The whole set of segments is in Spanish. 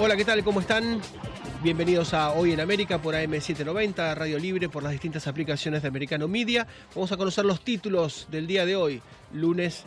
Hola, ¿qué tal? ¿Cómo están? Bienvenidos a Hoy en América por AM790, Radio Libre, por las distintas aplicaciones de Americano Media. Vamos a conocer los títulos del día de hoy, lunes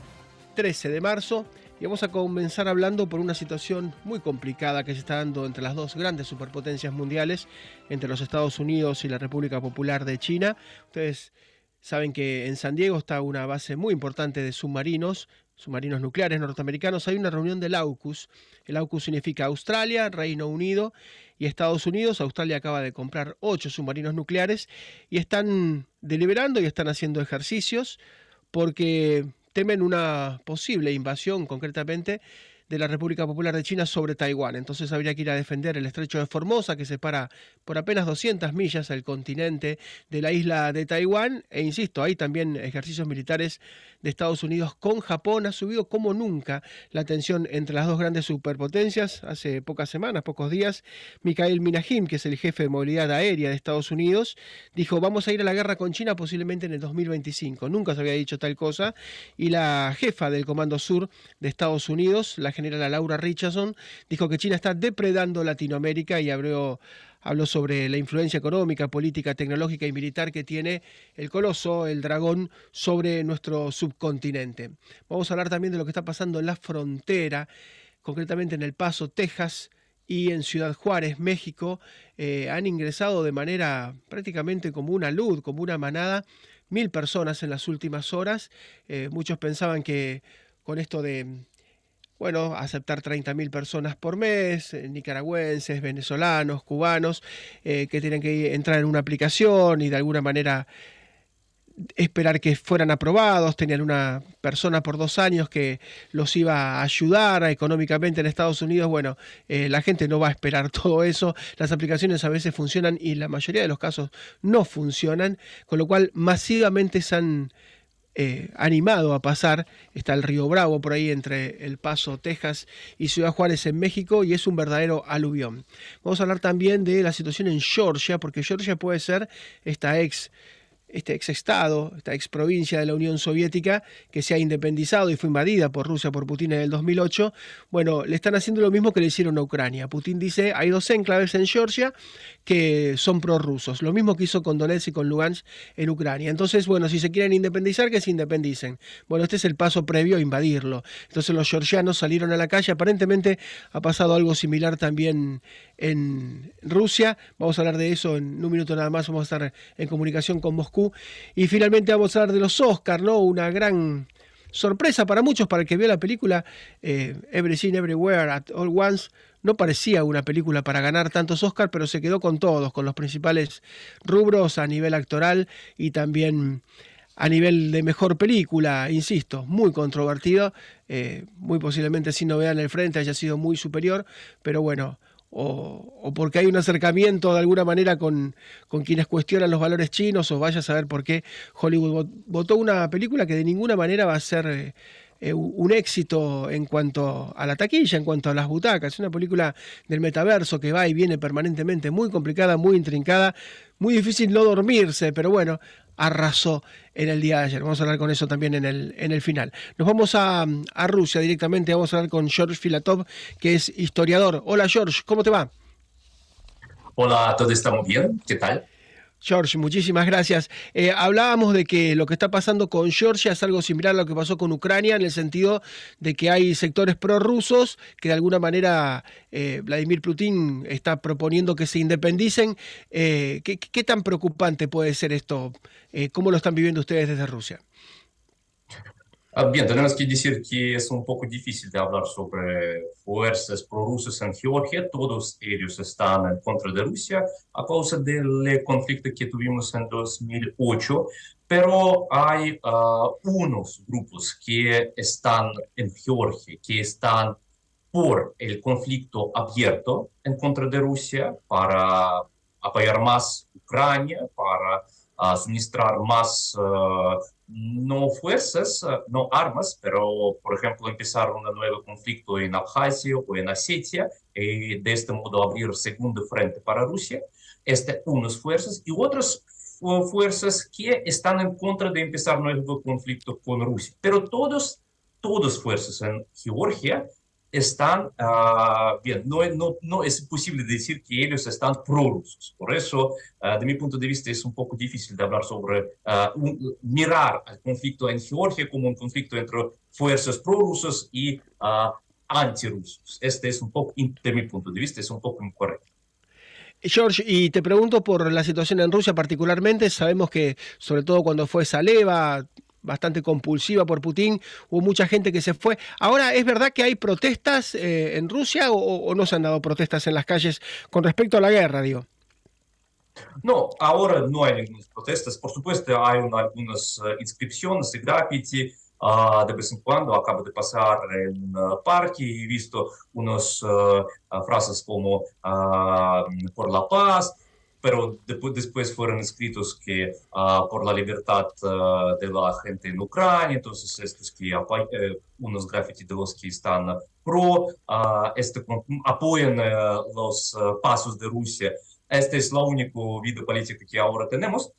13 de marzo. Y vamos a comenzar hablando por una situación muy complicada que se está dando entre las dos grandes superpotencias mundiales, entre los Estados Unidos y la República Popular de China. Ustedes saben que en San Diego está una base muy importante de submarinos submarinos nucleares norteamericanos, hay una reunión del AUKUS. El AUKUS significa Australia, Reino Unido y Estados Unidos. Australia acaba de comprar ocho submarinos nucleares y están deliberando y están haciendo ejercicios porque temen una posible invasión, concretamente, de la República Popular de China sobre Taiwán. Entonces habría que ir a defender el estrecho de Formosa, que separa por apenas 200 millas el continente de la isla de Taiwán. E insisto, hay también ejercicios militares de Estados Unidos con Japón. Ha subido como nunca la tensión entre las dos grandes superpotencias. Hace pocas semanas, pocos días, Mikhail Minahim, que es el jefe de movilidad aérea de Estados Unidos, dijo, vamos a ir a la guerra con China posiblemente en el 2025. Nunca se había dicho tal cosa. Y la jefa del Comando Sur de Estados Unidos, la general Laura Richardson, dijo que China está depredando Latinoamérica y habló, habló sobre la influencia económica, política, tecnológica y militar que tiene el coloso, el dragón, sobre nuestro subcontinente. Vamos a hablar también de lo que está pasando en la frontera, concretamente en El Paso, Texas, y en Ciudad Juárez, México, eh, han ingresado de manera prácticamente como una luz, como una manada, mil personas en las últimas horas. Eh, muchos pensaban que con esto de bueno, aceptar 30.000 personas por mes, eh, nicaragüenses, venezolanos, cubanos, eh, que tienen que entrar en una aplicación y de alguna manera esperar que fueran aprobados, tenían una persona por dos años que los iba a ayudar económicamente en Estados Unidos, bueno, eh, la gente no va a esperar todo eso, las aplicaciones a veces funcionan y la mayoría de los casos no funcionan, con lo cual masivamente se han eh, animado a pasar. Está el río Bravo por ahí entre El Paso, Texas y Ciudad Juárez en México y es un verdadero aluvión. Vamos a hablar también de la situación en Georgia, porque Georgia puede ser esta ex este ex estado, esta ex provincia de la Unión Soviética que se ha independizado y fue invadida por Rusia, por Putin en el 2008, bueno, le están haciendo lo mismo que le hicieron a Ucrania. Putin dice, hay dos enclaves en Georgia que son prorrusos, lo mismo que hizo con Donetsk y con Lugansk en Ucrania. Entonces, bueno, si se quieren independizar, que se independicen. Bueno, este es el paso previo a invadirlo. Entonces los georgianos salieron a la calle, aparentemente ha pasado algo similar también en Rusia. Vamos a hablar de eso en un minuto nada más, vamos a estar en comunicación con Moscú y finalmente vamos a hablar de los Oscars, ¿no? Una gran sorpresa para muchos, para el que vio la película eh, Everything Everywhere at All Once. No parecía una película para ganar tantos Oscars, pero se quedó con todos, con los principales rubros a nivel actoral y también a nivel de mejor película, insisto, muy controvertido, eh, muy posiblemente sin novedad en el frente haya sido muy superior, pero bueno, o, porque hay un acercamiento de alguna manera con, con, quienes cuestionan los valores chinos, o vaya a saber por qué Hollywood votó una película que de ninguna manera va a ser eh, eh, un éxito en cuanto a la taquilla, en cuanto a las butacas. Es una película del metaverso que va y viene permanentemente, muy complicada, muy intrincada, muy difícil no dormirse, pero bueno, arrasó en el día de ayer. Vamos a hablar con eso también en el, en el final. Nos vamos a, a Rusia directamente, vamos a hablar con George Filatov, que es historiador. Hola George, ¿cómo te va? Hola, todo está muy bien, ¿qué tal? George, muchísimas gracias. Eh, hablábamos de que lo que está pasando con Georgia es algo similar a lo que pasó con Ucrania, en el sentido de que hay sectores prorrusos que de alguna manera eh, Vladimir Putin está proponiendo que se independicen. Eh, ¿qué, tan preocupante puede ser esto? ¿Cómo lo están viviendo ustedes desde Rusia? Bien, tenemos que decir que es un poco difícil de hablar sobre fuerzas prorrusas en Georgia. Todos ellos están en contra de Rusia a causa del conflicto que tuvimos en 2008. Pero hay ah, unos grupos que están en Georgia, que están por el conflicto abierto en contra de Rusia para apoyar más Ucrania, para uh, suministrar más no fuerzas, eh, no armas, pero, por ejemplo, empezar un nuevo conflicto en Abjasia o en Osetia y de este modo abrir segundo frente para Rusia. Este, unas fuerzas y otras fuerzas que están en contra de empezar nuevo conflicto con Rusia. Pero todos, todas fuerzas en Georgia están, uh, bien, no, no, no, es posible decir que ellos están prorrusos. Por eso, uh, de mi punto de vista, es un poco difícil de hablar sobre uh, un, mirar al conflicto en Georgia como un conflicto entre fuerzas prorrusas y antirrusos. Este es un poco, de mi punto de vista, es un poco incorrecto. George, y te pregunto por la situación en Rusia particularmente, sabemos que sobre todo cuando fue Saleva, bastante compulsiva por Putin, hubo mucha gente que se fue. Ahora, ¿es verdad que hay protestas eh, en Rusia o, no se han dado protestas en las calles con respecto a la guerra, digo? No, ahora no hay ninguna protestas. Por supuesto, hay algunas uh, inscripciones y graffiti. Uh, de vez en cuando acabo de pasar en uh, parque y he visto unas frases como por la paz, pero después, fueron escritos que uh, por la libertad uh, de la gente en Ucrania, entonces estos que eh, unos grafitis de los que están pro, uh, este, apoyan los pasos de Rusia. Esta es la única vida política que ahora tenemos.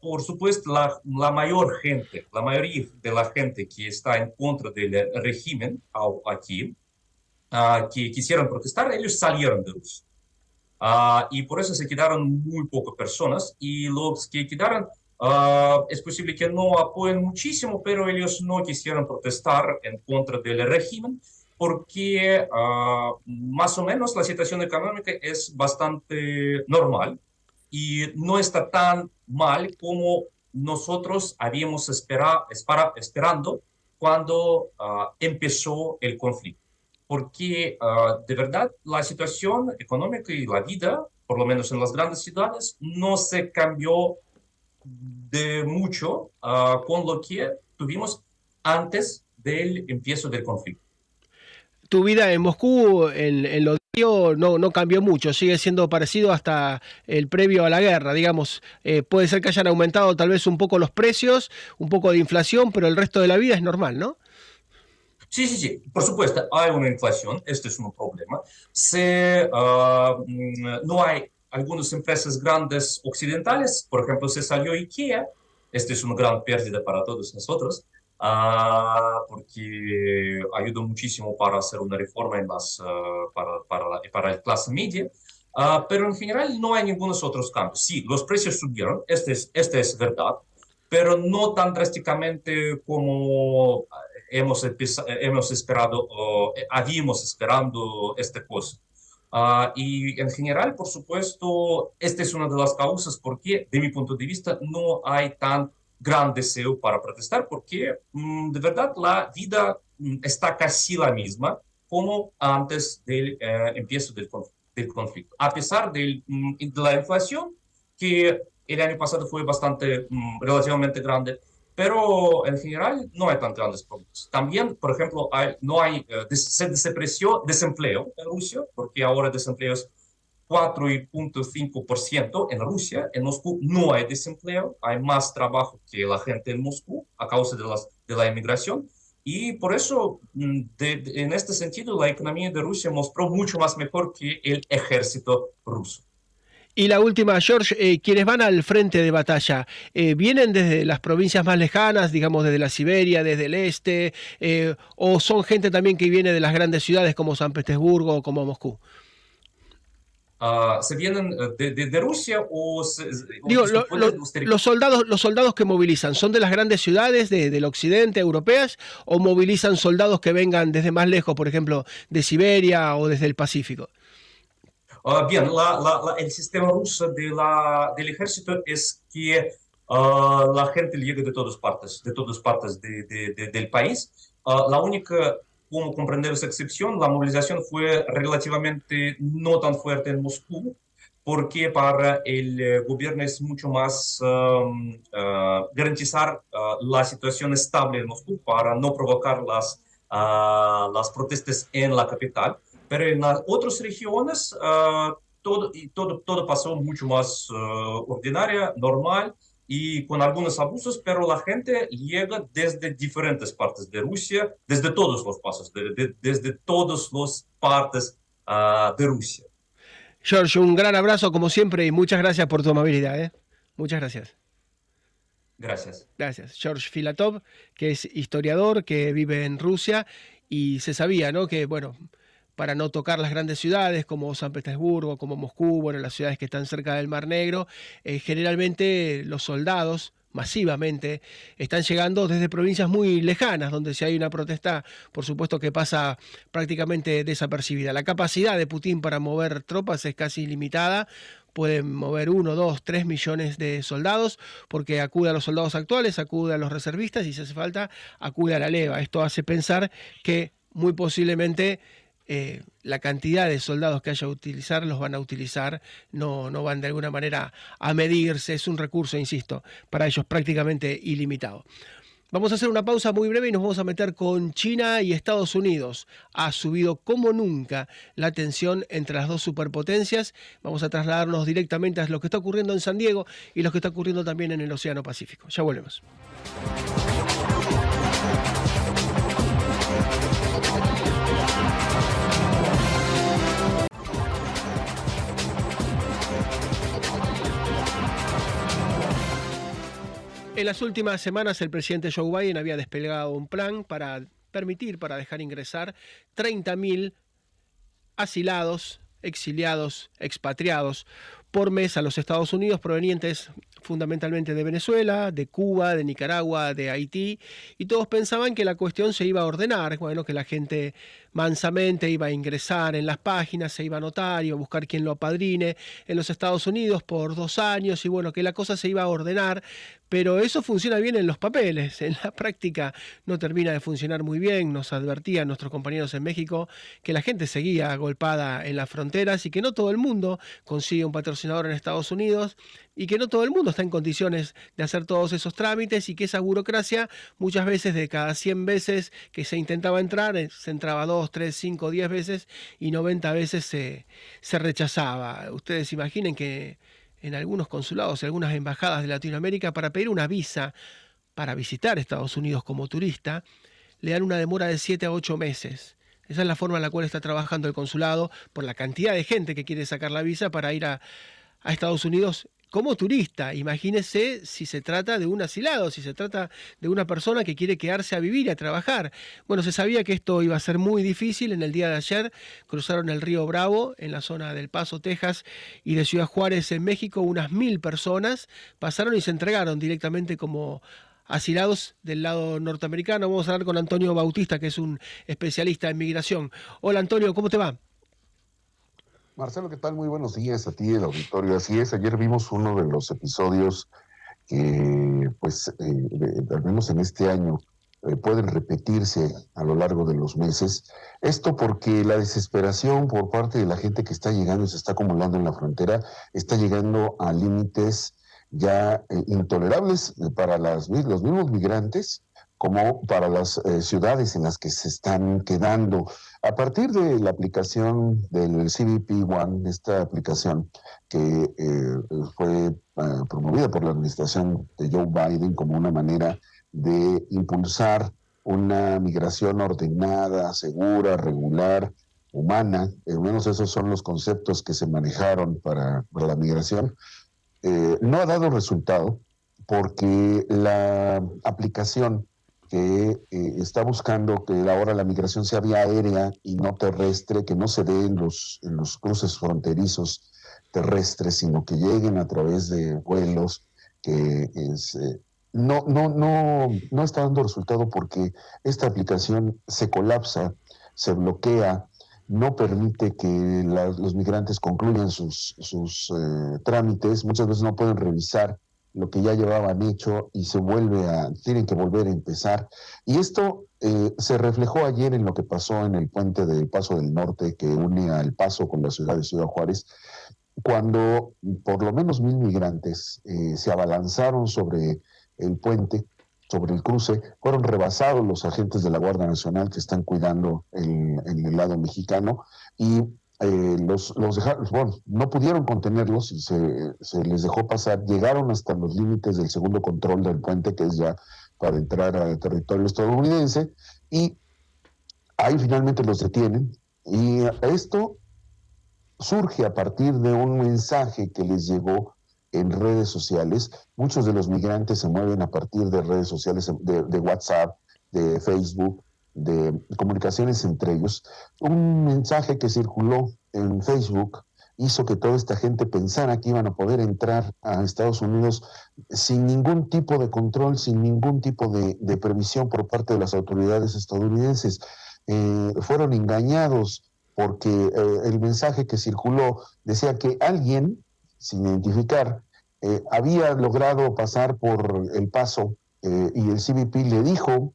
por supuesto, la, la, mayor gente, la mayoría de la gente que está en contra del régimen aquí, que quisieron protestar, ellos salieron de Rusia. Uh, y por eso se quedaron muy pocas personas y los que quedaron uh, es posible que no apoyen muchísimo, pero ellos no quisieron protestar en contra del régimen porque uh, más o menos la situación económica es bastante normal y no está tan mal como nosotros habíamos esperado esperando cuando empezó el conflicto porque uh, de verdad la situación económica y la vida, por lo menos en las grandes ciudades, no se cambió de mucho uh, con lo que tuvimos antes del empiezo del conflicto. Tu vida en Moscú, en, en lo no, no cambió mucho, sigue siendo parecido hasta el previo a la guerra, digamos. Eh, puede ser que hayan aumentado tal vez un poco los precios, un poco de inflación, pero el resto de la vida es normal, ¿no? Sí, sí, sí, por supuesto, hay una inflación, este es un problema. Se, uh, no hay algunas empresas grandes occidentales, por ejemplo, se salió IKEA, este es una gran pérdida para todos nosotros, uh, porque ayudó muchísimo para hacer una reforma en las, uh, para, para, la, para la clase media. pero en general no hay ningunos otros cambios. Sí, los precios subieron, este es, este es verdad, pero no tan drásticamente como hemos, hemos esperado o eh, habíamos esperando esta cosa. Uh, y en general, por supuesto, esta es una de las causas por qué, de mi punto de vista, no hay tan gran deseo para protestar, porque mm, de verdad la vida mm, está casi la misma como antes del eh, empiezo del, del, conflicto. A pesar del, mm, de la inflación, que el año pasado fue bastante, relativamente grande, pero en general no hay tan grandes problemas. También, por ejemplo, hay, no hay, uh, se desempleo en Rusia, porque ahora desempleo es 4.5% en Rusia. En Moscú no hay desempleo, hay más trabajo que la gente en Moscú a causa de, las, de la inmigración. Y por eso, mm, de, de, en este sentido, la economía de Rusia mostró mucho más mejor que el ejército ruso. Y la última, George, eh, quienes van al frente de batalla, eh, ¿vienen desde las provincias más lejanas, digamos desde la Siberia, desde el este, eh, o son gente también que viene de las grandes ciudades como San Petersburgo o como Moscú? Uh, ¿Se vienen de, de, de Rusia o, se, Digo, o lo, lo, los, soldados, los soldados que movilizan son de las grandes ciudades de, del occidente europeas o movilizan soldados que vengan desde más lejos, por ejemplo, de Siberia o desde el Pacífico? Uh, bien, la, la, la, el sistema ruso de del ejército es que uh, la gente llega de todas partes, de todas partes de, de, del país. Uh, la única, como comprender esa excepción, la movilización fue relativamente no tan fuerte en Moscú, porque para el gobierno es mucho más um, garantizar la situación estable en Moscú para no provocar las, las protestas en la capital. Pero en las otras regiones uh, todo, todo, todo pasó mucho más uh, ordinaria, normal y con algunos abusos, pero la gente llega desde diferentes partes de Rusia, desde todos los pasos, de, de, desde todas las partes uh, de Rusia. George, un gran abrazo como siempre y muchas gracias por tu amabilidad. ¿eh? Muchas gracias. Gracias. Gracias. George Filatov, que es historiador, que vive en Rusia y se sabía, ¿no? Que, bueno, para no tocar las grandes ciudades como San Petersburgo, como Moscú, bueno, las ciudades que están cerca del Mar Negro, eh, generalmente los soldados masivamente están llegando desde provincias muy lejanas, donde si hay una protesta, por supuesto que pasa prácticamente desapercibida. La capacidad de Putin para mover tropas es casi ilimitada, pueden mover uno, dos, tres millones de soldados, porque acude a los soldados actuales, acude a los reservistas y si hace falta, acude a la leva. Esto hace pensar que muy posiblemente eh, la cantidad de soldados que haya a utilizar los van a utilizar, no, no van de alguna manera a medirse, es un recurso, insisto, para ellos prácticamente ilimitado. Vamos a hacer una pausa muy breve y nos vamos a meter con China y Estados Unidos. Ha subido como nunca la tensión entre las dos superpotencias. Vamos a trasladarnos directamente a lo que está ocurriendo en San Diego y lo que está ocurriendo también en el Océano Pacífico. Ya volvemos. En las últimas semanas el presidente Joe Biden había desplegado un plan para permitir, para dejar ingresar 30.000 asilados, exiliados, expatriados por mes a los Estados Unidos provenientes fundamentalmente de Venezuela, de Cuba, de Nicaragua, de Haití, y todos pensaban que la cuestión se iba a ordenar, bueno, que la gente mansamente iba a ingresar en las páginas, se iba a anotar, iba a buscar quien lo apadrine en los Estados Unidos por dos años y bueno, que la cosa se iba a ordenar, pero eso funciona bien en los papeles, en la práctica no termina de funcionar muy bien, nos advertían nuestros compañeros en México que la gente seguía agolpada en las fronteras y que no todo el mundo consigue un patrocinador en Estados Unidos y que no todo el mundo está en condiciones de hacer todos esos trámites y que esa burocracia muchas veces de cada 100 veces que se intentaba entrar, eh, se entraba dos 3, 5, 10 veces y 90 veces se, se rechazaba. Ustedes imaginen que en algunos consulados, en algunas embajadas de Latinoamérica, para pedir una visa para visitar Estados Unidos como turista, le dan una demora de 7 a 8 meses. Esa es la forma en la cual está trabajando el consulado por la cantidad de gente que quiere sacar la visa para ir a Estados Unidos como turista. Imagínese si se trata de un asilado, si se trata de una persona que quiere quedarse a vivir, a trabajar. Bueno, se sabía que esto iba a ser muy difícil. En el día de ayer cruzaron el río Bravo en la zona del Paso, Texas, y de Ciudad Juárez, en México, unas mil personas pasaron y se entregaron directamente como asilados del lado norteamericano. Vamos a hablar con Antonio Bautista, que es un especialista en migración. Hola Antonio, ¿cómo te va? Marcelo, ¿qué tal? Muy buenos días a ti, el auditorio. Así es, ayer vimos uno de los episodios que, pues, eh, en este año, eh, pueden repetirse a lo largo de los meses. Esto porque la desesperación por parte de la gente que está llegando y se está acumulando en la frontera está llegando a límites ya eh, intolerables para las, los mismos migrantes como para las ciudades en las que se están quedando. A partir de la aplicación del CBP One, esta aplicación que eh, fue eh, promovida por la administración de Joe Biden como una manera de impulsar una migración ordenada, segura, regular, humana, al menos esos son los conceptos que se manejaron para, la migración, eh, no ha dado resultado porque la aplicación que eh, está buscando que ahora la migración sea vía aérea y no terrestre, que no se dé en los, los cruces fronterizos terrestres, sino que lleguen a través de vuelos, que es, eh, no, no, no, no está dando resultado porque esta aplicación se colapsa, se bloquea, no permite que los migrantes concluyan sus, sus eh, trámites, muchas veces no pueden revisar lo que ya llevaban hecho y se vuelve a, tienen que volver a empezar. Y esto eh, se reflejó ayer en lo que pasó en el puente del Paso del Norte que une al Paso con la ciudad de Ciudad Juárez, cuando por lo menos mil migrantes eh, se abalanzaron sobre el puente, sobre el cruce, fueron rebasados los agentes de la Guardia Nacional que están cuidando el lado mexicano y eh, los, los dejaron, bueno, no pudieron contenerlos y se, les dejó pasar, llegaron hasta los límites del segundo control del puente, que es ya para entrar al territorio estadounidense, y ahí finalmente los detienen. Y esto surge a partir de un mensaje que les llegó en redes sociales. Muchos de los migrantes se mueven a partir de redes sociales, de WhatsApp, de Facebook, de comunicaciones entre ellos, un mensaje que circuló en Facebook hizo que toda esta gente pensara que iban a poder entrar a Estados Unidos sin ningún tipo de control, sin ningún tipo de, previsión por parte de las autoridades estadounidenses. Eh, fueron engañados porque eh, el mensaje que circuló decía que alguien, sin identificar, eh, había logrado pasar por el paso y el CBP le dijo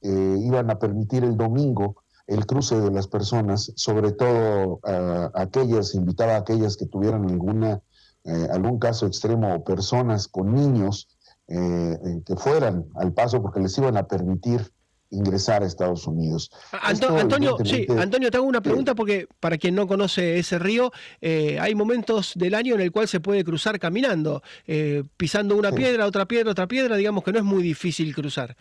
que iban a permitir el domingo el cruce de las personas, sobre todo aquellas, invitaba a aquellas que tuvieran alguna, eh, algún caso extremo o personas con niños eh, eh, que fueran al paso porque les iban a permitir ingresar a Estados Unidos. Antonio, sí, Antonio, te hago una pregunta porque para quien no conoce ese río, hay momentos del año en el cual se puede cruzar caminando, pisando una piedra, otra piedra, otra piedra, digamos que no es muy difícil cruzar.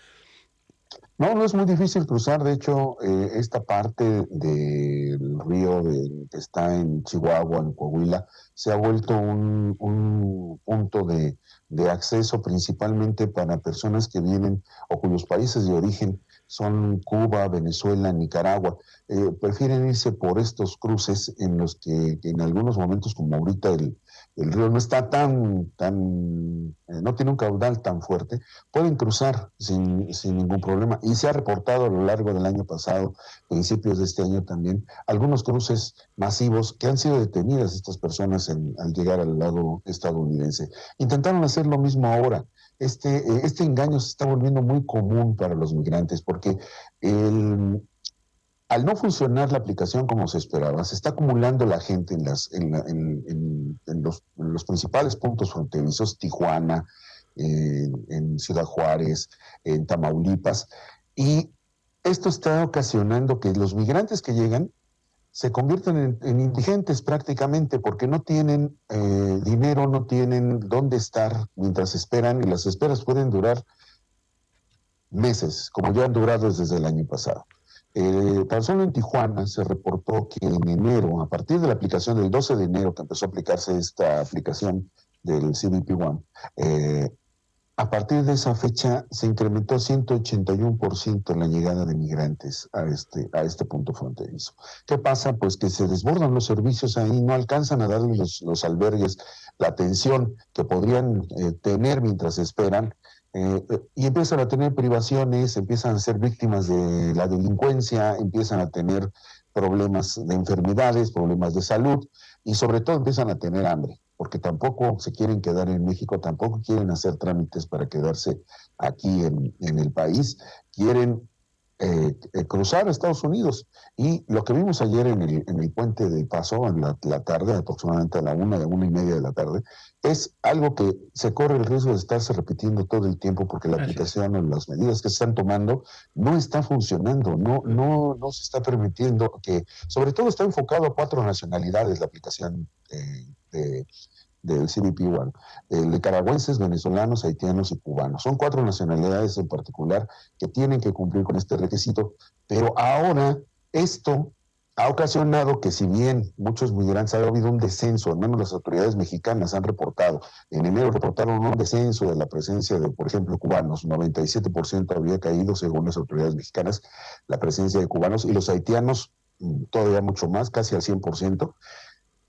No, no es muy difícil cruzar. De hecho, eh, esta parte del río que está en Chihuahua, en Coahuila, se ha vuelto un, punto de, de, acceso principalmente para personas que vienen o cuyos países de origen son Cuba, Venezuela, Nicaragua. Eh, prefieren irse por estos cruces en los que, en algunos momentos, como ahorita el, el río no está tan, tan, eh, no tiene un caudal tan fuerte, pueden cruzar sin, sin, ningún problema. Y se ha reportado a lo largo del año pasado, principios de este año también, algunos cruces masivos que han sido detenidas estas personas al llegar al lado estadounidense. Intentaron hacer lo mismo ahora este, eh, este engaño se está volviendo muy común para los migrantes porque al no funcionar la aplicación como se esperaba, se está acumulando la gente en, las, en, los, principales puntos fronterizos, Tijuana, en Ciudad Juárez, en Tamaulipas, y esto está ocasionando que los migrantes que llegan se convierten en, indigentes prácticamente porque no tienen eh, dinero, no tienen dónde estar mientras esperan y las esperas pueden durar meses, como ya han durado desde el año pasado. Eh, tan solo en Tijuana se reportó que en enero, a partir de la aplicación del 12 de enero que empezó a aplicarse esta aplicación del CBP One, eh, a partir de esa fecha se incrementó 181% la llegada de migrantes a este, a este punto fronterizo. ¿Qué pasa? Pues que se desbordan los servicios ahí, no alcanzan a darles los, albergues la atención que podrían eh, tener mientras esperan. Eh, y empiezan a tener privaciones, empiezan a ser víctimas de la delincuencia, empiezan a tener problemas de enfermedades, problemas de salud y sobre todo empiezan a tener hambre porque tampoco se quieren quedar en México, tampoco quieren hacer trámites para quedarse aquí en, el país, quieren eh, eh, cruzar a Estados Unidos. Y lo que vimos ayer en el, en el puente del Paso, en la, tarde, aproximadamente a la una, de una y media de la tarde, es algo que se corre el riesgo de estarse repitiendo todo el tiempo porque la aplicación o las medidas que se están tomando no está funcionando, no, no, no se está permitiendo que, sobre todo está enfocado a cuatro nacionalidades la aplicación eh, de, del CBP One, de nicaragüenses, venezolanos, haitianos y cubanos. Son cuatro nacionalidades en particular que tienen que cumplir con este requisito, pero ahora esto ha ocasionado que si bien muchos migrantes ha habido un descenso, al menos las autoridades mexicanas han reportado, en enero reportaron un descenso de la presencia de, por ejemplo, cubanos, 97% había caído según las autoridades mexicanas la presencia de cubanos y los haitianos mm, todavía mucho más, casi al 100%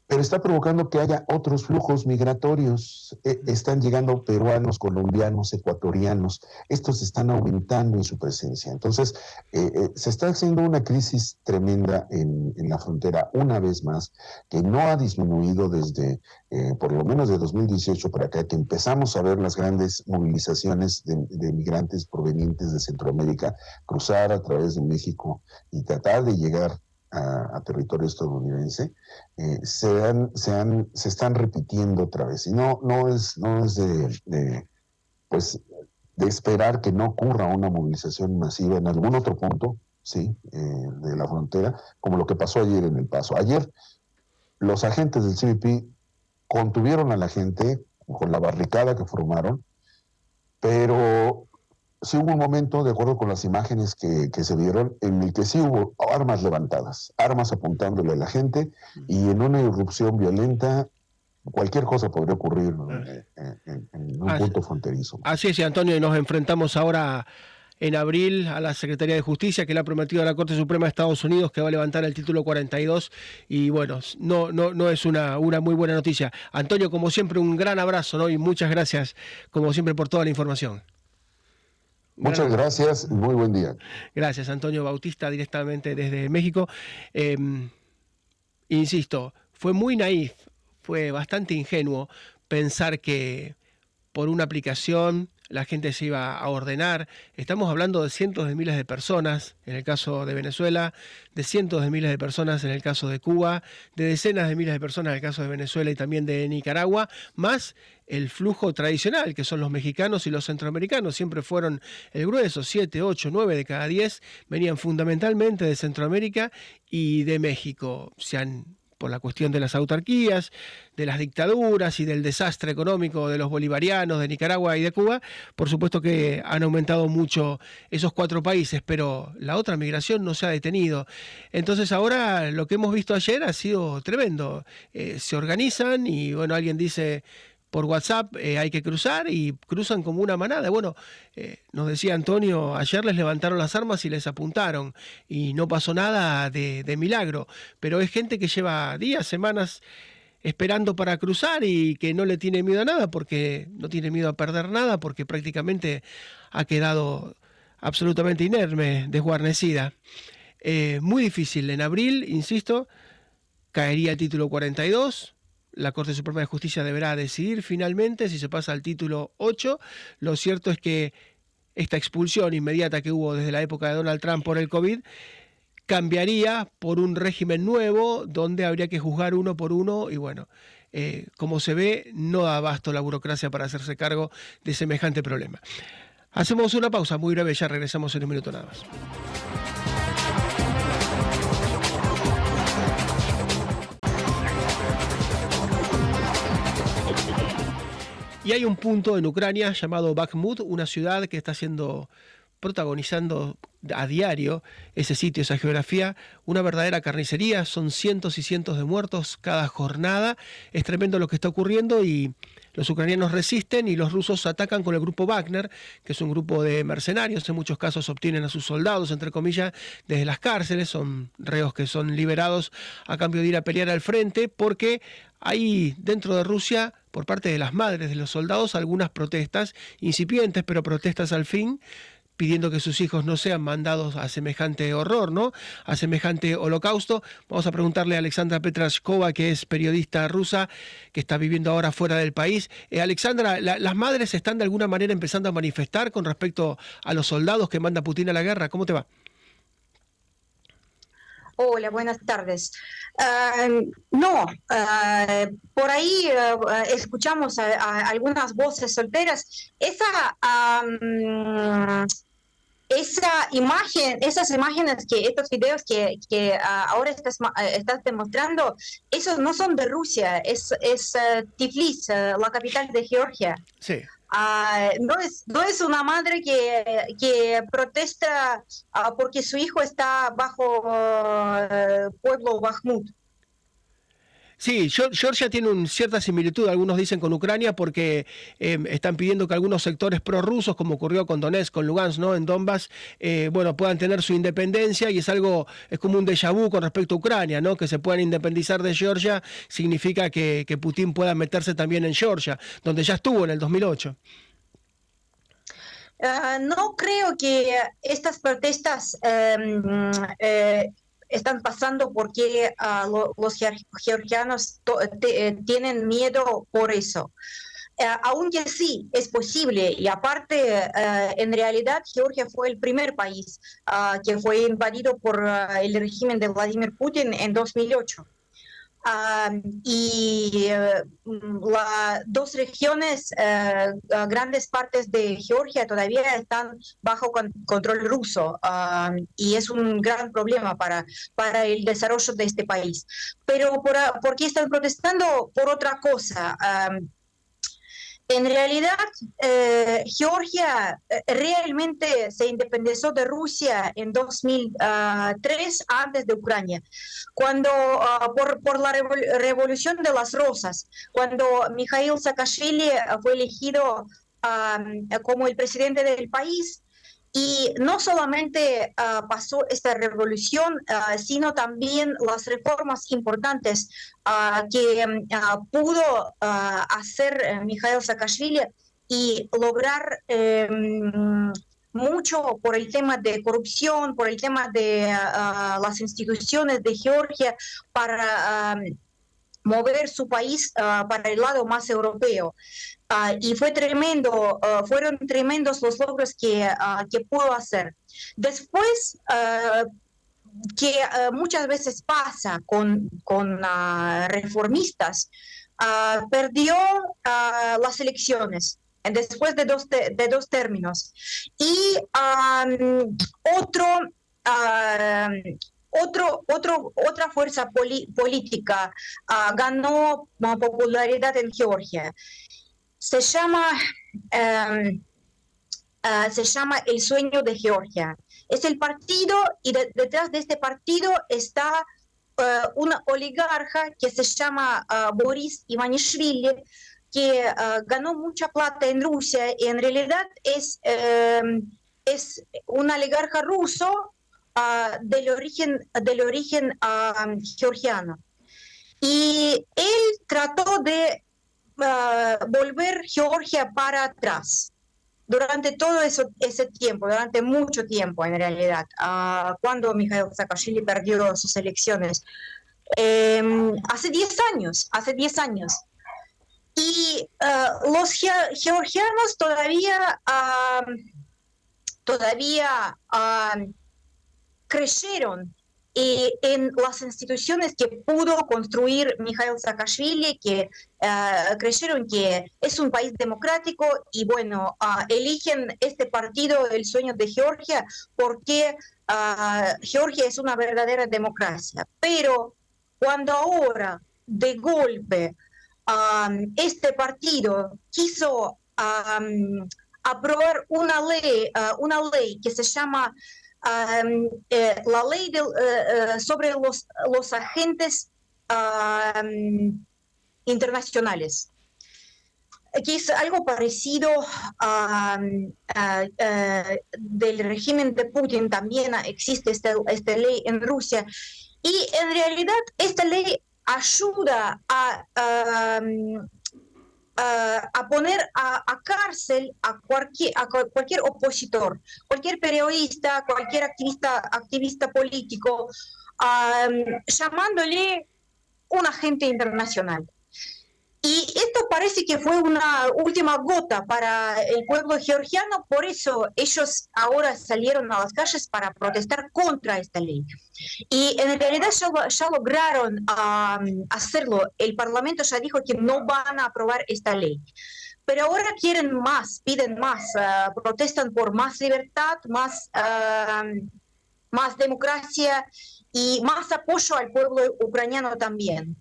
pero está provocando que haya otros flujos migratorios. E, están llegando peruanos, colombianos, ecuatorianos. Estos están aumentando en su presencia. Entonces, eh, eh, se está haciendo una crisis tremenda en, la frontera una vez más, que no ha disminuido desde eh, por lo menos de 2018 para acá, que empezamos a ver las grandes movilizaciones de, de migrantes provenientes de Centroamérica, cruzar a través de México y tratar de llegar a, territorio estadounidense, eh, se, han, se, han, se están repitiendo otra vez. Y no, no es, no es de, pues, de esperar que no ocurra una movilización masiva en algún otro punto, sí, eh, de la frontera, como lo que pasó ayer en El Paso. Ayer los agentes del CBP contuvieron a la gente con la barricada que formaron, pero sí hubo un momento, de acuerdo con las imágenes que, se vieron, en el que sí hubo armas levantadas, armas apuntándole a la gente y en una irrupción violenta cualquier cosa podría ocurrir en, un punto fronterizo. Así es, Antonio, y nos enfrentamos ahora en abril a la Secretaría de Justicia que le ha prometido a la Corte Suprema de Estados Unidos que va a levantar el título 42 y bueno, no, no, no es una, una muy buena noticia. Antonio, como siempre, un gran abrazo ¿no? y muchas gracias, como siempre, por toda la información. Muchas gracias, muy buen día. Gracias, Antonio Bautista, directamente desde México. Em, insisto, fue muy naif, fue bastante ingenuo pensar que por una aplicación la gente se iba a ordenar. Estamos hablando de cientos de miles de personas en el caso de Venezuela, de cientos de miles de personas en el caso de Cuba, de decenas de miles de personas en el caso de Venezuela y también de Nicaragua, más el flujo tradicional, que son los mexicanos y los centroamericanos. Siempre fueron el grueso, 7, 8, 9 de cada 10 venían fundamentalmente de Centroamérica y de México. Se han por la cuestión de las autarquías, de las dictaduras y del desastre económico de los bolivarianos de Nicaragua y de Cuba, por supuesto que han aumentado mucho esos cuatro países, pero la otra migración no se ha detenido. Entonces ahora lo que hemos visto ayer ha sido tremendo. Eh, se organizan y bueno, alguien dice por WhatsApp eh, hay que cruzar y cruzan como una manada. Bueno, eh, nos decía Antonio, ayer les levantaron las armas y les apuntaron y no pasó nada de, milagro, pero es gente que lleva días, semanas esperando para cruzar y que no le tiene miedo a nada porque no tiene miedo a perder nada porque prácticamente ha quedado absolutamente inerme, desguarnecida. Eh, muy difícil. En abril, insisto, caería el título 42 la Corte Suprema de Justicia deberá decidir finalmente si se pasa al título 8. Lo cierto es que esta expulsión inmediata que hubo desde la época de Donald Trump por el COVID cambiaría por un régimen nuevo donde habría que juzgar uno por uno y bueno, eh, como se ve, no da abasto la burocracia para hacerse cargo de semejante problema. Hacemos una pausa muy breve, ya regresamos en un minuto nada más. Y hay un punto en Ucrania llamado Bakhmut, una ciudad que está siendo protagonizando a diario ese sitio, esa geografía, una verdadera carnicería, son cientos y cientos de muertos cada jornada, es tremendo lo que está ocurriendo y los ucranianos resisten y los rusos atacan con el grupo Wagner, que es un grupo de mercenarios, en muchos casos obtienen a sus soldados, entre comillas, desde las cárceles, son reos que son liberados a cambio de ir a pelear al frente, porque hay dentro de Rusia, por parte de las madres de los soldados, algunas protestas, incipientes, pero protestas al fin, pidiendo que sus hijos no sean mandados a semejante horror, ¿no? A semejante holocausto. Vamos a preguntarle a Alexandra Petrashkova, que es periodista rusa, que está viviendo ahora fuera del país. Eh, Alexandra, ¿las madres están de alguna manera empezando a manifestar con respecto a los soldados que manda Putin a la guerra? ¿Cómo te va? Hola, buenas tardes. Uh, no, uh, por ahí uh, escuchamos a, algunas voces solteras. Esa, um, esa imagen, esas imágenes que, estos videos que, que ahora estás, estás demostrando, esos no son de Rusia, es, es Tiflis, la capital de Georgia. Sí. Uh, no, es, no es una madre que, que protesta uh, porque su hijo está bajo uh, pueblo Bakhmut. Sí, Georgia tiene una cierta similitud, algunos dicen con Ucrania, porque eh, están pidiendo que algunos sectores prorrusos, como ocurrió con Donetsk, con Lugansk, ¿no? En Donbass, eh, bueno, puedan tener su independencia y es algo, es como un déjà vu con respecto a Ucrania, ¿no? Que se puedan independizar de Georgia significa que, Putin pueda meterse también en Georgia, donde ya estuvo en el 2008. Uh, no creo que estas protestas um, eh, están pasando porque uh, lo, los georgianos eh, tienen miedo por eso. Uh, aunque sí, es posible. Y aparte, uh, en realidad, Georgia fue el primer país que fue invadido por el régimen de Vladimir Putin en 2008. Uh, y uh, las dos regiones, uh, grandes partes de Georgia todavía están bajo con, control ruso y es un gran problema para, para el desarrollo de este país. Pero por, ¿por qué están protestando? Por otra cosa. En realidad, eh, Georgia eh, realmente se independizó de Rusia en 2003 antes de Ucrania, cuando uh, por, por, la revolución de las rosas, cuando Mikhail Saakashvili fue elegido um, como el presidente del país, Y no solamente ah, pasó esta revolución, ah, sino también las reformas importantes ah, que pudo hacer eh, Mikhail Saakashvili y lograr em, mucho por el tema de corrupción, por el tema de las instituciones de Georgia para mover su país para el lado más europeo. Ah, y fue tremendo, ah, fueron tremendos los logros que, ah, que pudo hacer. Después, que muchas veces pasa con, con reformistas, perdió las elecciones después de dos, de dos términos. Y otro, otro, otro, otra fuerza política ganó popularidad en Georgia se llama, ah, se llama El Sueño de Georgia. Es el partido y detrás de este partido está uh, una oligarca que se llama uh, Boris Ivanishvili, que uh, ganó mucha plata en Rusia y en realidad es, em, es un oligarca ruso del origen, del origen georgiano. Y él trató de volver Georgia para atrás durante todo eso, ese tiempo, durante mucho tiempo en realidad, cuando Mikhail Saakashvili perdió sus elecciones. Em, hace 10 años, hace 10 años. Y los georgianos todavía, todavía creyeron en las instituciones que pudo construir Mikhail Saakashvili, que uh, creyeron que es un país democrático y bueno, uh, eligen este partido, el sueño de Georgia, porque uh, Georgia es una verdadera democracia. Pero cuando ahora, de golpe, um, este partido quiso um, aprobar una ley, una ley que se llama eh, la ley de, eh, eh, sobre los, los agentes internacionales, que es algo parecido del régimen de Putin, también existe esta, esta ley en Rusia, y en realidad esta ley ayuda a a poner a, cárcel a cualquier, a cualquier opositor, cualquier periodista, cualquier activista, activista político, llamándole un agente internacional. Y esto parece que fue una última gota para el pueblo georgiano, por eso ellos ahora salieron a las calles para protestar contra esta ley. Y en realidad ya, lograron hacerlo. El Parlamento ya dijo que no van a aprobar esta ley. Pero ahora quieren más, piden más, ah, protestan por más libertad, más, más democracia y más apoyo al pueblo ucraniano también.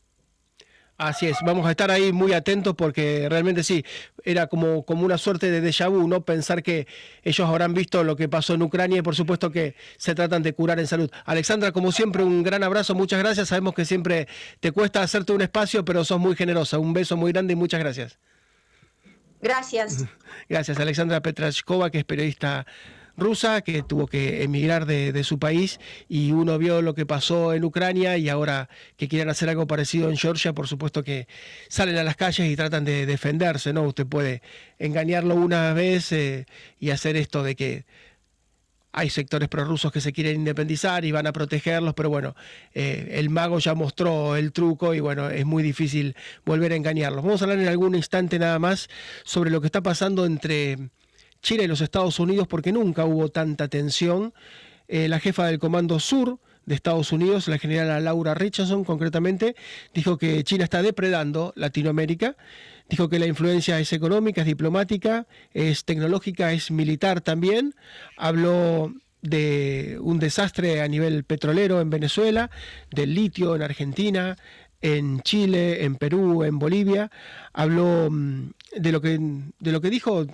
Así es, vamos a estar ahí muy atentos porque realmente sí, era como, como una suerte de déjà vu, ¿no? Pensar que ellos habrán visto lo que pasó en Ucrania y por supuesto que se tratan de curar en salud. Alexandra, como siempre, un gran abrazo, muchas gracias. Sabemos que siempre te cuesta hacerte un espacio, pero sos muy generosa. Un beso muy grande y muchas gracias. Gracias. Gracias, Alexandra Petrashkova, que es periodista rusa que tuvo que emigrar de, su país y uno vio lo que pasó en Ucrania y ahora que quieren hacer algo parecido en Georgia, por supuesto que salen a las calles y tratan de defenderse, ¿no? Usted puede engañarlo una vez eh, y hacer esto de que hay sectores prorrusos que se quieren independizar y van a protegerlos, pero bueno, eh, el mago ya mostró el truco y bueno, es muy difícil volver a engañarlos. Vamos a hablar en algún instante nada más sobre lo que está pasando entre Chile y los Estados Unidos porque nunca hubo tanta tensión. Eh, la jefa del Comando Sur de Estados Unidos, la general Laura Richardson concretamente, dijo que China está depredando Latinoamérica. Dijo que la influencia es económica, es diplomática, es tecnológica, es militar también. Habló de un desastre a nivel petrolero en Venezuela, del litio en Argentina, en Chile, en Perú, en Bolivia. Habló mm, de lo que, de lo que dijo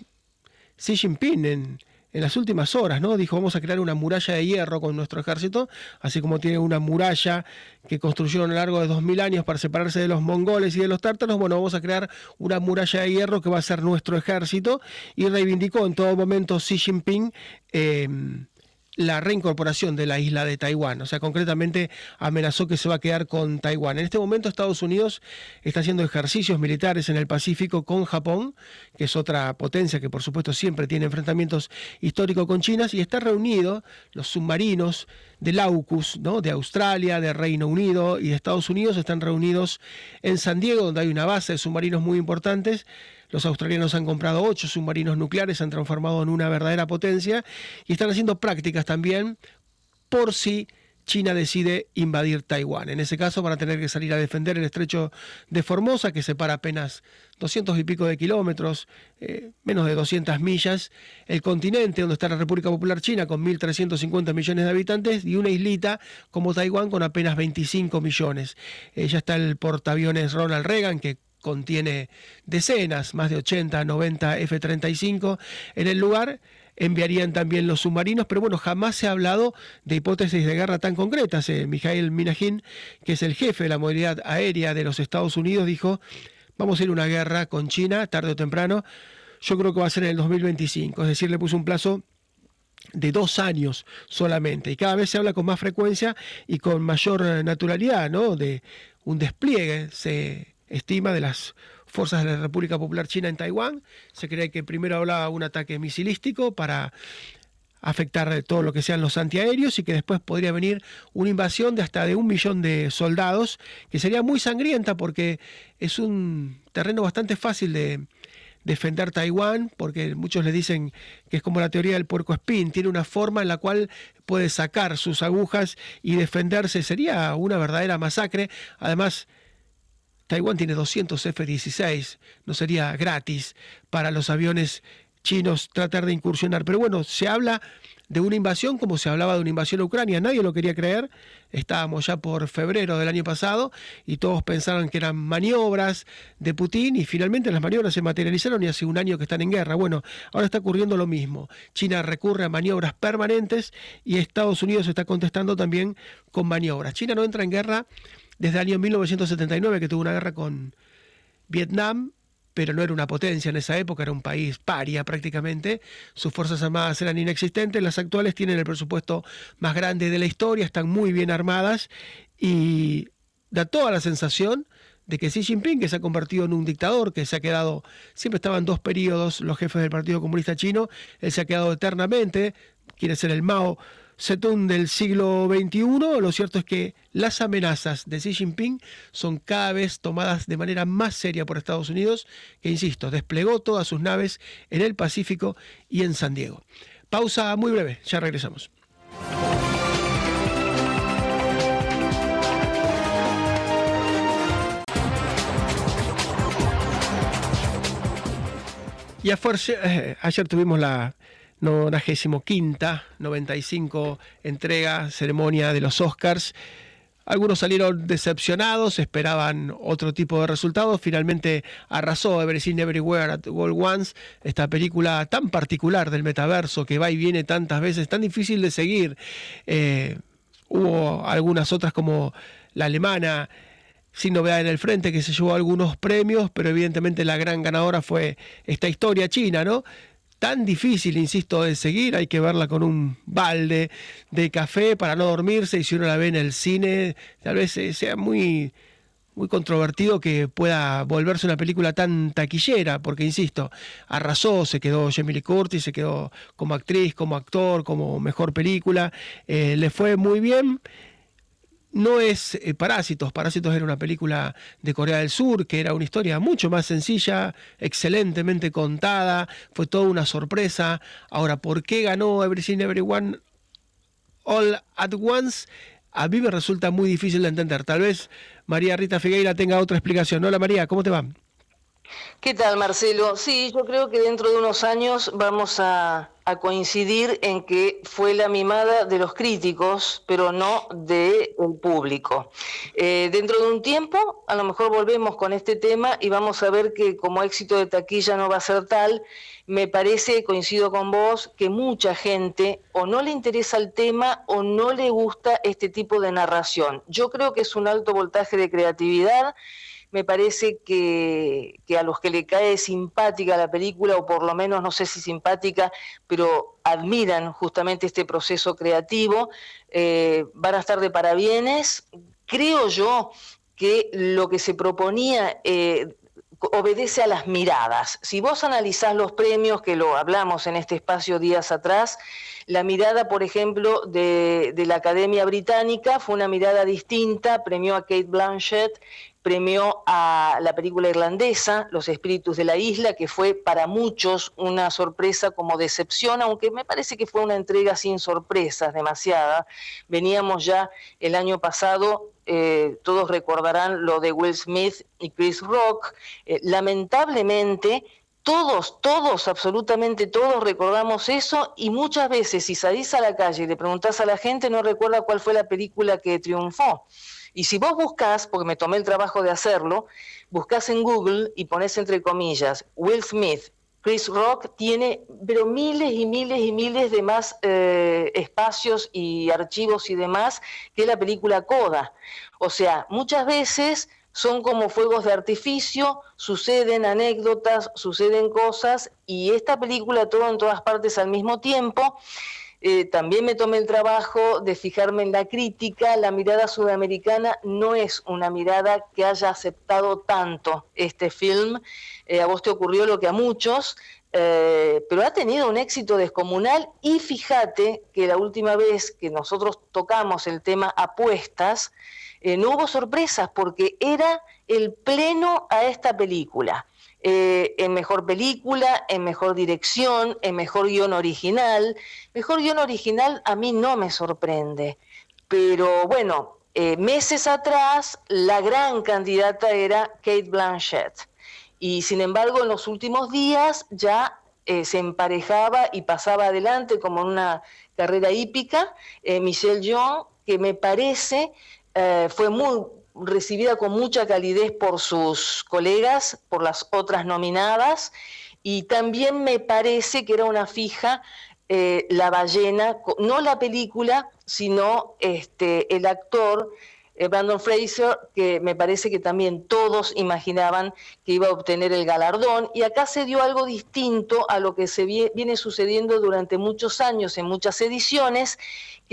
Xi Jinping en, las últimas horas, ¿no? Dijo, vamos a crear una muralla de hierro con nuestro ejército, así como tiene una muralla que construyeron a lo largo de dos mil años para separarse de los mongoles y de los tártaros, bueno, vamos a crear una muralla de hierro que va a ser nuestro ejército, y reivindicó en todo momento Xi Jinping eh, la reincorporación de la isla de Taiwán. O sea, concretamente amenazó que se va a quedar con Taiwán. En este momento Estados Unidos está haciendo ejercicios militares en el Pacífico con Japón, que es otra potencia que por supuesto siempre tiene enfrentamientos históricos con China, y está reunido los submarinos del AUKUS, ¿no? de Australia, de Reino Unido y de Estados Unidos, están reunidos en San Diego, donde hay una base de submarinos muy importantes los australianos han comprado ocho submarinos nucleares, se han transformado en una verdadera potencia y están haciendo prácticas también por si China decide invadir Taiwán. En ese caso van a tener que salir a defender el estrecho de Formosa, que separa apenas 200 y pico de kilómetros, eh, menos de 200 millas, el continente donde está la República Popular China con 1.350 millones de habitantes y una islita como Taiwán con apenas 25 millones. Eh, ya está el portaaviones Ronald Reagan, que contiene decenas, más de 80, 90 F-35 en el lugar. Enviarían también los submarinos, pero bueno, jamás se ha hablado de hipótesis de guerra tan concretas. Eh, Mikhail Minahin, que es el jefe de la movilidad aérea de los Estados Unidos, dijo, vamos a ir a una guerra con China, tarde o temprano. Yo creo que va a ser en el 2025, es decir, le puso un plazo de dos años solamente. Y cada vez se habla con más frecuencia y con mayor naturalidad, ¿no? De un despliegue. Se estima de las fuerzas de la República Popular China en Taiwán. Se cree que primero hablaba un ataque misilístico para afectar todo lo que sean los antiaéreos y que después podría venir una invasión de hasta de un millón de soldados, que sería muy sangrienta porque es un terreno bastante fácil de defender Taiwán, porque muchos le dicen que es como la teoría del puerco espín, tiene una forma en la cual puede sacar sus agujas y defenderse, sería una verdadera masacre. Además, Taiwán tiene 200 F-16, no sería gratis para los aviones chinos tratar de incursionar. Pero bueno, se habla de una invasión como se hablaba de una invasión a Ucrania. Nadie lo quería creer. Estábamos ya por febrero del año pasado y todos pensaban que eran maniobras de Putin y finalmente las maniobras se materializaron y hace un año que están en guerra. Bueno, ahora está ocurriendo lo mismo. China recurre a maniobras permanentes y Estados Unidos está contestando también con maniobras. China no entra en guerra desde el año 1979 que tuvo una guerra con Vietnam, pero no era una potencia en esa época, era un país paria prácticamente, sus fuerzas armadas eran inexistentes, las actuales tienen el presupuesto más grande de la historia, están muy bien armadas y da toda la sensación de que Xi Jinping, que se ha convertido en un dictador, que se ha quedado, siempre estaban dos periodos los jefes del Partido Comunista Chino, él se ha quedado eternamente, quiere ser el Mao Zedong del siglo XXI, lo cierto es que las amenazas de Xi Jinping son cada vez tomadas de manera más seria por Estados Unidos, que, insisto, desplegó todas sus naves en el Pacífico y en San Diego. Pausa muy breve, ya regresamos. Y a fuerza, eh, ayer tuvimos la 95, 95 entrega, ceremonia de los Oscars. Algunos salieron decepcionados, esperaban otro tipo de resultados. Finalmente arrasó Everything Everywhere at All Once, esta película tan particular del metaverso que va y viene tantas veces, tan difícil de seguir. Eh, hubo algunas otras como la alemana, sin novedad en el frente, que se llevó algunos premios, pero evidentemente la gran ganadora fue esta historia china, ¿no? Tan difícil, insisto, de seguir, hay que verla con un balde de café para no dormirse y si uno la ve en el cine, tal vez sea muy, muy controvertido que pueda volverse una película tan taquillera, porque insisto, arrasó, se quedó Jamie Lee Curtis, se quedó como actriz, como actor, como mejor película, eh, le fue muy bien no es eh, Parásitos. Parásitos era una película de Corea del Sur que era una historia mucho más sencilla, excelentemente contada, fue toda una sorpresa. Ahora, ¿por qué ganó Everything Everyone All at Once? A mí me resulta muy difícil de entender. Tal vez María Rita Figueira tenga otra explicación. Hola María, ¿cómo te va? ¿Qué tal, Marcelo? Sí, yo creo que dentro de unos años vamos a a coincidir en que fue la mimada de los críticos, pero no del público. Eh, dentro de un tiempo, a lo mejor volvemos con este tema y vamos a ver que como éxito de taquilla no va a ser tal. Me parece, coincido con vos, que mucha gente o no le interesa el tema o no le gusta este tipo de narración. Yo creo que es un alto voltaje de creatividad me parece que, a los que le cae simpática la película, o por lo menos no sé si simpática, pero admiran justamente este proceso creativo, eh, van a estar de parabienes. Creo yo que lo que se proponía eh, obedece a las miradas. Si vos analizás los premios, que lo hablamos en este espacio días atrás, la mirada, por ejemplo, de, de, la Academia Británica fue una mirada distinta, premió a Kate Blanchett premió a la película irlandesa, Los Espíritus de la Isla, que fue para muchos una sorpresa como decepción, aunque me parece que fue una entrega sin sorpresas, demasiada. Veníamos ya el año pasado, eh, todos recordarán lo de Will Smith y Chris Rock. Eh, lamentablemente, todos, todos, absolutamente todos recordamos eso y muchas veces si salís a la calle y le preguntás a la gente no recuerda cuál fue la película que triunfó. Y si vos buscas, porque me tomé el trabajo de hacerlo, buscas en Google y pones entre comillas Will Smith, Chris Rock, tiene pero miles y miles y miles de más eh, espacios y archivos y demás que la película Coda. O sea, muchas veces son como fuegos de artificio, suceden anécdotas, suceden cosas y esta película todo en todas partes al mismo tiempo eh, también me tomé el trabajo de fijarme en la crítica. La mirada sudamericana no es una mirada que haya aceptado tanto este film. Eh, a vos te ocurrió lo que a muchos, eh, pero ha tenido un éxito descomunal y fíjate que la última vez que nosotros tocamos el tema apuestas, no hubo sorpresas porque era el pleno a esta película. Eh, en mejor película, en mejor dirección, en mejor guion original. Mejor guion original a mí no me sorprende, pero bueno, eh, meses atrás la gran candidata era Kate Blanchett. Y sin embargo en los últimos días ya eh, se emparejaba y pasaba adelante como una carrera hípica. Michelle Yeoh, que me parece fue muy recibida con mucha calidez por sus colegas, por las otras nominadas, y también me parece que era una fija eh, la ballena, no la película, sino este, el actor eh, Brandon Fraser, que me parece que también todos imaginaban que iba a obtener el galardón, y acá se dio algo distinto a lo que se viene sucediendo durante muchos años en muchas ediciones,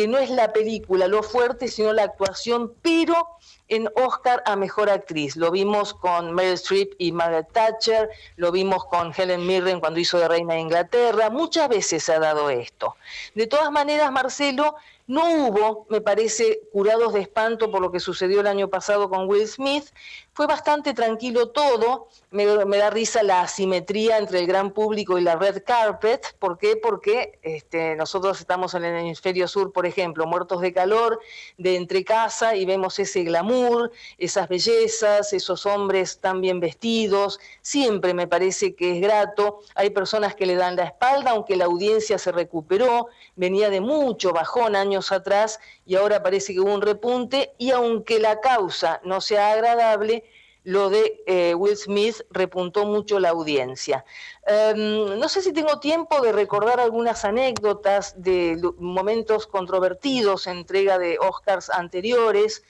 que no es la película lo fuerte, sino la actuación, pero en Oscar a Mejor Actriz. Lo vimos con Meryl Streep y Margaret Thatcher, lo vimos con Helen Mirren cuando hizo de Reina de Inglaterra. Muchas veces se ha dado esto. De todas maneras, Marcelo, no hubo, me parece, curados de espanto por lo que sucedió el año pasado con Will Smith, fue bastante tranquilo todo, me, da risa la asimetría entre el gran público y la red carpet, ¿por qué? Porque este, nosotros estamos en el hemisferio sur, por ejemplo, muertos de calor, de entre casa y vemos ese glamour, esas bellezas, esos hombres tan bien vestidos, siempre me parece que es grato, hay personas que le dan la espalda, aunque la audiencia se recuperó, venía de mucho bajón años atrás y ahora parece que hubo un repunte y aunque la causa no sea agradable, lo de eh, Will Smith repuntó mucho la audiencia. Em, no sé si tengo tiempo de recordar algunas anécdotas de momentos controvertidos, entrega de Oscars anteriores.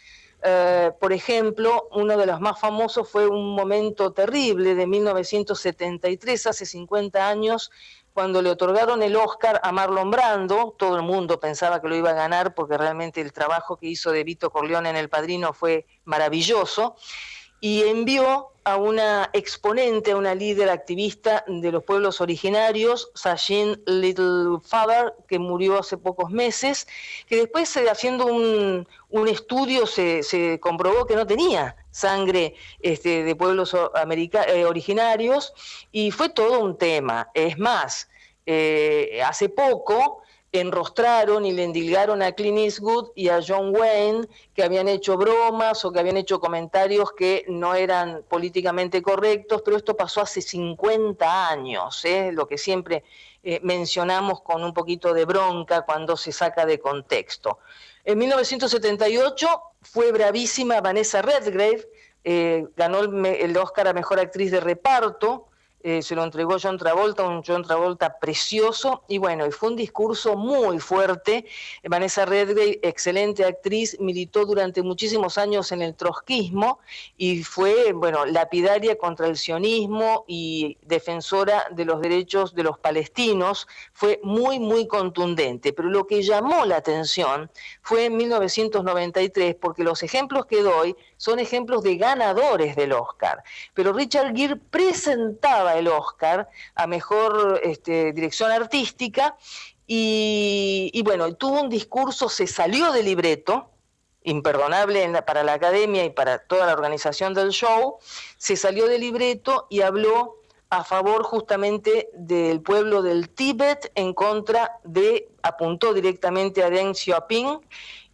Eh, por ejemplo, uno de los más famosos fue un momento terrible de 1973, hace 50 años, cuando le otorgaron el Oscar a Marlon Brando, todo el mundo pensaba que lo iba a ganar porque realmente el trabajo que hizo de Vito Corleone en El Padrino fue maravilloso y envió a una exponente, a una líder activista de los pueblos originarios, Sachin Littlefather, que murió hace pocos meses, que después eh, haciendo un, estudio se, comprobó que no tenía sangre este, de pueblos eh, originarios y fue todo un tema. Es más, eh, hace poco enrostraron y le endilgaron a Clint Eastwood y a John Wayne que habían hecho bromas o que habían hecho comentarios que no eran políticamente correctos, pero esto pasó hace 50 años, ¿eh? lo que siempre eh, mencionamos con un poquito de bronca cuando se saca de contexto. En 1978 fue bravísima Vanessa Redgrave, eh, ganó el, Oscar a Mejor Actriz de Reparto, eh, se lo entregó John Travolta, un John Travolta precioso, y bueno, y fue un discurso muy fuerte. Vanessa Redgrave, excelente actriz, militó durante muchísimos años en el trotskismo y fue, bueno, lapidaria contra el sionismo y defensora de los derechos de los palestinos. Fue muy, muy contundente, pero lo que llamó la atención fue en 1993, porque los ejemplos que doy son ejemplos de ganadores del Oscar, pero Richard Gere presentaba el Oscar a Mejor este, Dirección Artística. Y, bueno, tuvo un discurso, se salió del libreto, imperdonable para la academia y para toda la organización del show, se salió del libreto y habló a favor justamente del pueblo del Tíbet en contra de, apuntó directamente a Deng Xiaoping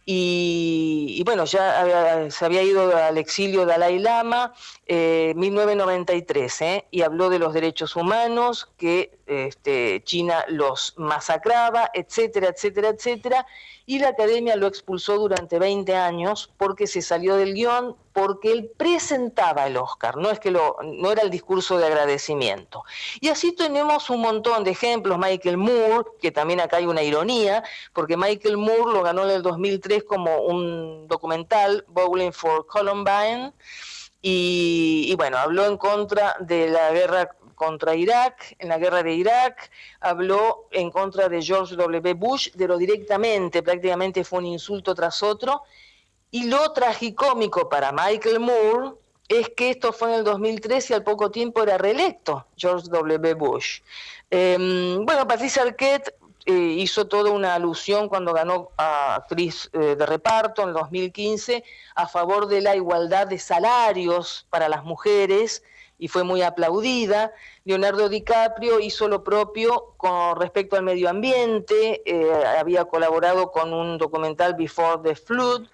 y, bueno, ya se había ido al exilio Dalai Lama en eh, 1993 ¿eh? y habló de los derechos humanos, que este, China los masacraba, etcétera, etcétera, etcétera y la academia lo expulsó durante 20 años porque se salió del guion, porque él presentaba el Oscar, no es que lo, no era el discurso de agradecimiento. Y así tenemos un montón de ejemplos, Michael Moore, que también acá hay una ironía, porque Michael Moore lo ganó en el 2003 como un documental, Bowling for Columbine, y, y, bueno, habló en contra de la guerra contra Irak, en la guerra de Irak, habló en contra de George W. Bush, de lo directamente, prácticamente fue un insulto tras otro. Y lo tragicómico para Michael Moore es que esto fue en el 2003 y al poco tiempo era reelecto George W. Bush. Em, bueno, Patricia Arquette eh, hizo toda una alusión cuando ganó a actriz eh, de reparto en el 2015 a favor de la igualdad de salarios para las mujeres y fue muy aplaudida. Leonardo DiCaprio hizo lo propio con respecto al medio ambiente, eh, había colaborado con un documental Before the Flood,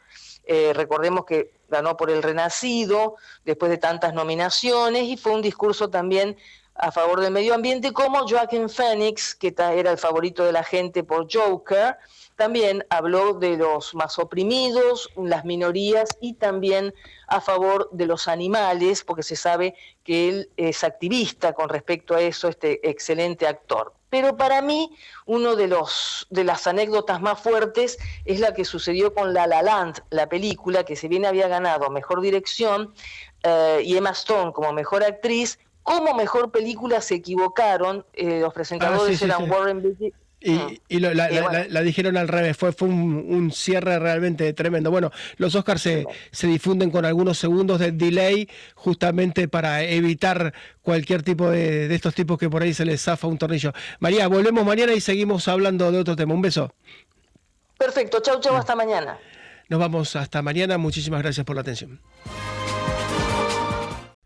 eh, recordemos que ganó por El Renacido después de tantas nominaciones y fue un discurso también a favor del medio ambiente como Joaquin Phoenix, que era el favorito de la gente por Joker, también habló de los más oprimidos, las minorías y también a favor de los animales, porque se sabe que él es activista con respecto a eso, este excelente actor. Pero para mí, uno de los de las anécdotas más fuertes es la que sucedió con La La Land, la película que si bien había ganado mejor dirección eh, y Emma Stone como mejor actriz, como mejor película se equivocaron. Eh, los presentadores ah, eran Warren Beatty y, la, dijeron al revés, fue, fue un, cierre realmente tremendo. Bueno, los Oscars se, se, difunden con algunos segundos de delay justamente para evitar cualquier tipo de, de, estos tipos que por ahí se les zafa un tornillo. María, volvemos mañana y seguimos hablando de otro tema. Un beso. Perfecto, chau, chau, hasta mañana. Nos vamos hasta mañana. Muchísimas gracias por la atención.